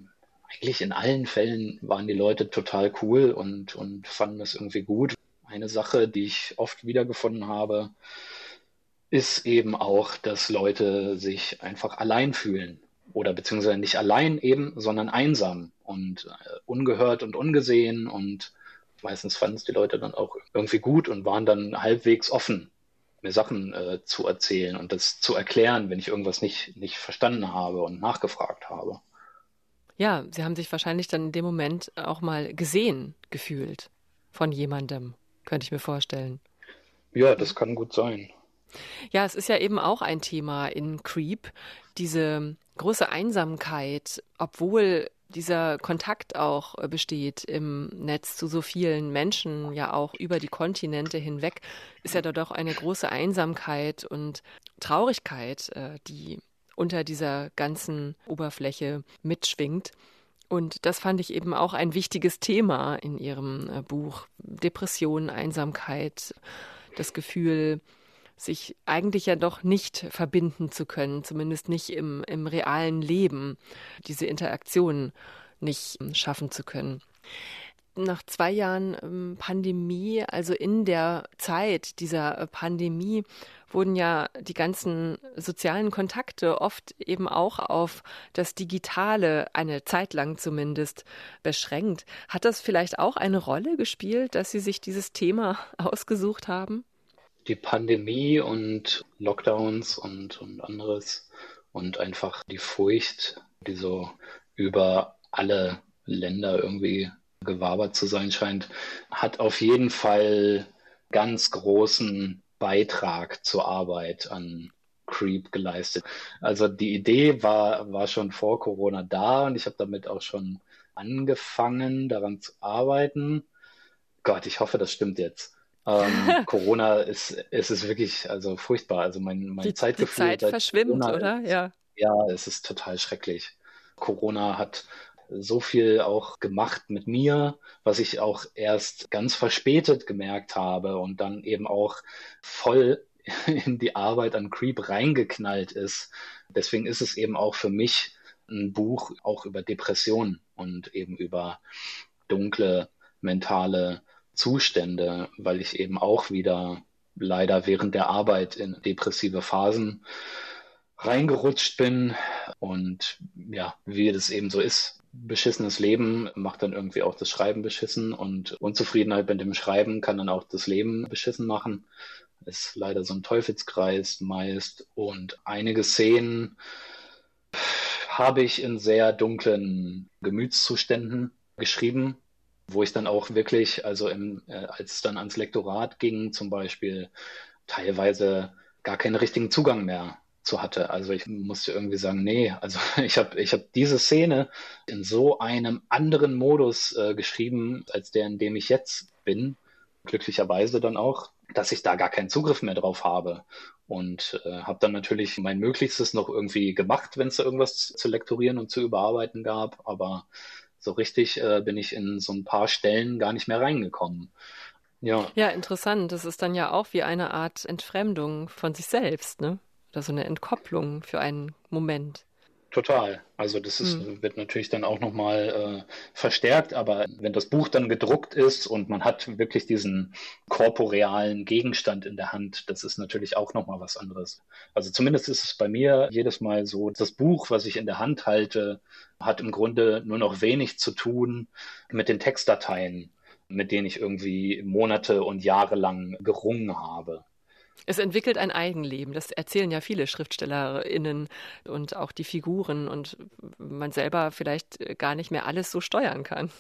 eigentlich in allen Fällen waren die Leute total cool und, und fanden es irgendwie gut. Eine Sache, die ich oft wiedergefunden habe, ist eben auch, dass Leute sich einfach allein fühlen oder beziehungsweise nicht allein eben, sondern einsam und äh, ungehört und ungesehen und meistens fanden es die Leute dann auch irgendwie gut und waren dann halbwegs offen, mir Sachen äh, zu erzählen und das zu erklären, wenn ich irgendwas nicht, nicht verstanden habe und nachgefragt habe. Ja, Sie haben sich wahrscheinlich dann in dem Moment auch mal gesehen gefühlt von jemandem könnte ich mir vorstellen. Ja, das kann gut sein. Ja, es ist ja eben auch ein Thema in Creep, diese große Einsamkeit, obwohl dieser Kontakt auch besteht im Netz zu so vielen Menschen, ja auch über die Kontinente hinweg, ist ja da doch eine große Einsamkeit und Traurigkeit, äh, die unter dieser ganzen Oberfläche mitschwingt. Und das fand ich eben auch ein wichtiges Thema in Ihrem äh, Buch. Depression, Einsamkeit, das Gefühl, sich eigentlich ja doch nicht verbinden zu können, zumindest nicht im, im realen Leben, diese Interaktion nicht ähm, schaffen zu können nach zwei Jahren ähm, Pandemie, also in der Zeit dieser äh, Pandemie, wurden ja die ganzen sozialen Kontakte oft eben auch auf das Digitale, eine Zeit lang zumindest, beschränkt. Hat das vielleicht auch eine Rolle gespielt, dass Sie sich dieses Thema ausgesucht haben? die Pandemie und Lockdowns und, und anderes und einfach die Furcht, die so über alle Länder irgendwie gewabert zu sein scheint, hat auf jeden Fall ganz großen Beitrag zur Arbeit an Creep geleistet. Also die Idee war, war schon vor Corona da und ich habe damit auch schon angefangen, daran zu arbeiten. Gott, ich hoffe, das stimmt jetzt. Ähm, Corona ist, ist es wirklich also furchtbar. Also mein, mein die, Zeitgefühl. Die Zeit verschwimmt, Corona oder? Ja. Ja, es ist total schrecklich. Corona hat so viel auch gemacht mit mir, was ich auch erst ganz verspätet gemerkt habe und dann eben auch voll in die Arbeit an Creep reingeknallt ist. Deswegen ist es eben auch für mich ein Buch auch über Depressionen und eben über dunkle mentale Zustände, weil ich eben auch wieder leider während der Arbeit in depressive Phasen reingerutscht bin und ja, wie das eben so ist. Beschissenes Leben macht dann irgendwie auch das Schreiben beschissen und Unzufriedenheit mit dem Schreiben kann dann auch das Leben beschissen machen. Ist leider so ein Teufelskreis meist und einige Szenen habe ich in sehr dunklen Gemütszuständen geschrieben, wo ich dann auch wirklich, also im, äh, als es dann ans Lektorat ging, zum Beispiel teilweise gar keinen richtigen Zugang mehr zu hatte. Also ich musste irgendwie sagen, nee, also ich habe ich hab diese Szene in so einem anderen Modus äh, geschrieben, als der, in dem ich jetzt bin, glücklicherweise dann auch, dass ich da gar keinen Zugriff mehr drauf habe. Und äh, habe dann natürlich mein Möglichstes noch irgendwie gemacht, wenn es da irgendwas zu lektorieren und zu überarbeiten gab. Aber so richtig äh, bin ich in so ein paar Stellen gar nicht mehr reingekommen. Ja. ja, interessant. Das ist dann ja auch wie eine Art Entfremdung von sich selbst, ne? Oder so eine Entkopplung für einen Moment. Total. Also das ist, hm. wird natürlich dann auch nochmal äh, verstärkt, aber wenn das Buch dann gedruckt ist und man hat wirklich diesen korporealen Gegenstand in der Hand, das ist natürlich auch nochmal was anderes. Also zumindest ist es bei mir jedes Mal so, das Buch, was ich in der Hand halte, hat im Grunde nur noch wenig zu tun mit den Textdateien, mit denen ich irgendwie Monate und Jahre lang gerungen habe. Es entwickelt ein Eigenleben. Das erzählen ja viele SchriftstellerInnen und auch die Figuren und man selber vielleicht gar nicht mehr alles so steuern kann,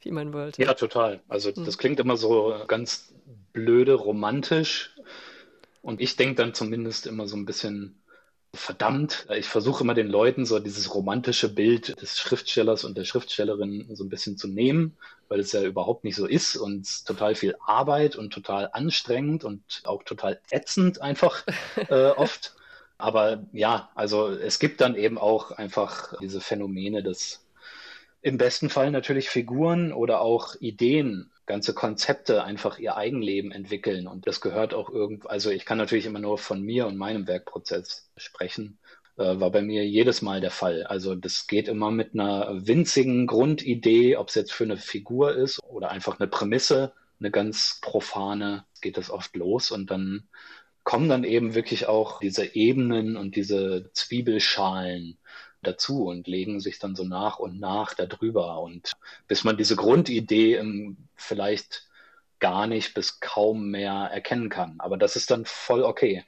wie man wollte. Ja, total. Also hm. das klingt immer so ganz blöde, romantisch. Und ich denke dann zumindest immer so ein bisschen, verdammt, ich versuche immer den Leuten so dieses romantische Bild des Schriftstellers und der Schriftstellerin so ein bisschen zu nehmen, weil es ja überhaupt nicht so ist und total viel Arbeit und total anstrengend und auch total ätzend einfach äh, oft. Aber ja, also es gibt dann eben auch einfach diese Phänomene des im besten Fall natürlich Figuren oder auch Ideen ganze Konzepte einfach ihr Eigenleben entwickeln. Und das gehört auch irgendwo, also ich kann natürlich immer nur von mir und meinem Werkprozess sprechen. Äh, war bei mir jedes Mal der Fall. Also das geht immer mit einer winzigen Grundidee, ob es jetzt für eine Figur ist oder einfach eine Prämisse, eine ganz profane, geht das oft los und dann kommen dann eben wirklich auch diese Ebenen und diese Zwiebelschalen dazu und legen sich dann so nach und nach darüber. Und bis man diese Grundidee vielleicht gar nicht bis kaum mehr erkennen kann. Aber das ist dann voll okay.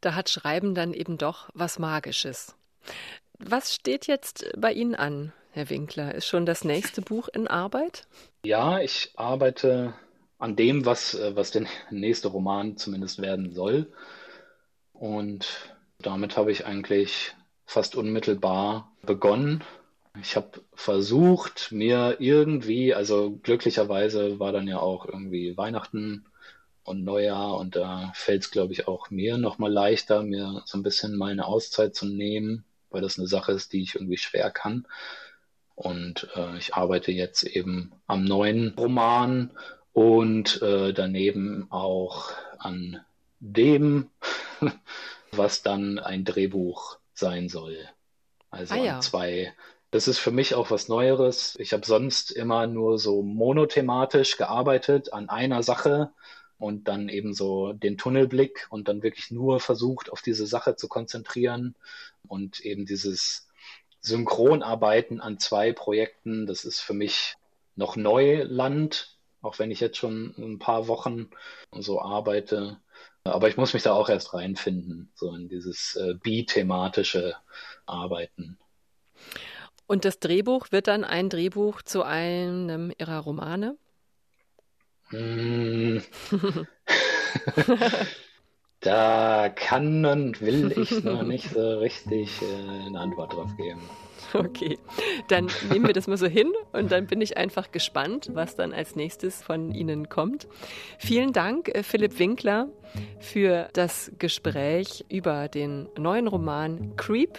Da hat Schreiben dann eben doch was Magisches. Was steht jetzt bei Ihnen an, Herr Winkler? Ist schon das nächste Buch in Arbeit? Ja, ich arbeite an dem, was, was der nächste Roman zumindest werden soll. Und damit habe ich eigentlich fast unmittelbar begonnen. Ich habe versucht, mir irgendwie, also glücklicherweise war dann ja auch irgendwie Weihnachten und Neujahr und da fällt es, glaube ich, auch mir nochmal leichter, mir so ein bisschen mal eine Auszeit zu nehmen, weil das eine Sache ist, die ich irgendwie schwer kann. Und äh, ich arbeite jetzt eben am neuen Roman und äh, daneben auch an dem, was dann ein Drehbuch sein soll. Also ah, ja. zwei. Das ist für mich auch was Neueres. Ich habe sonst immer nur so monothematisch gearbeitet an einer Sache und dann eben so den Tunnelblick und dann wirklich nur versucht, auf diese Sache zu konzentrieren und eben dieses Synchronarbeiten an zwei Projekten, das ist für mich noch Neuland, auch wenn ich jetzt schon ein paar Wochen so arbeite. Aber ich muss mich da auch erst reinfinden, so in dieses äh, bi-thematische Arbeiten. Und das Drehbuch wird dann ein Drehbuch zu einem Ihrer Romane? Hm. da kann und will ich noch nicht so richtig äh, eine Antwort drauf geben. Okay, dann nehmen wir das mal so hin und dann bin ich einfach gespannt, was dann als nächstes von Ihnen kommt. Vielen Dank, äh, Philipp Winkler, für das Gespräch über den neuen Roman Creep.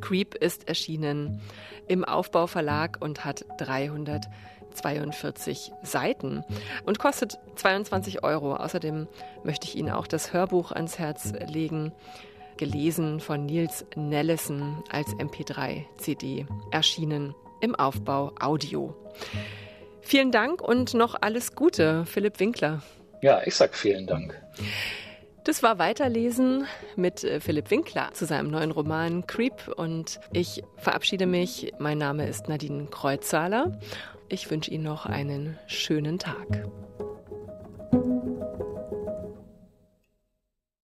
Creep ist erschienen im Aufbau Verlag und hat 342 Seiten und kostet 22 Euro. Außerdem möchte ich Ihnen auch das Hörbuch ans Herz legen gelesen von Nils Nellison als MP3-CD, erschienen im Aufbau Audio. Vielen Dank und noch alles Gute, Philipp Winkler. Ja, ich sag vielen Dank. Das war Weiterlesen mit äh, Philipp Winkler zu seinem neuen Roman Creep und ich verabschiede mich. Mein Name ist Nadine Kreuzzahler. Ich wünsche Ihnen noch einen schönen Tag.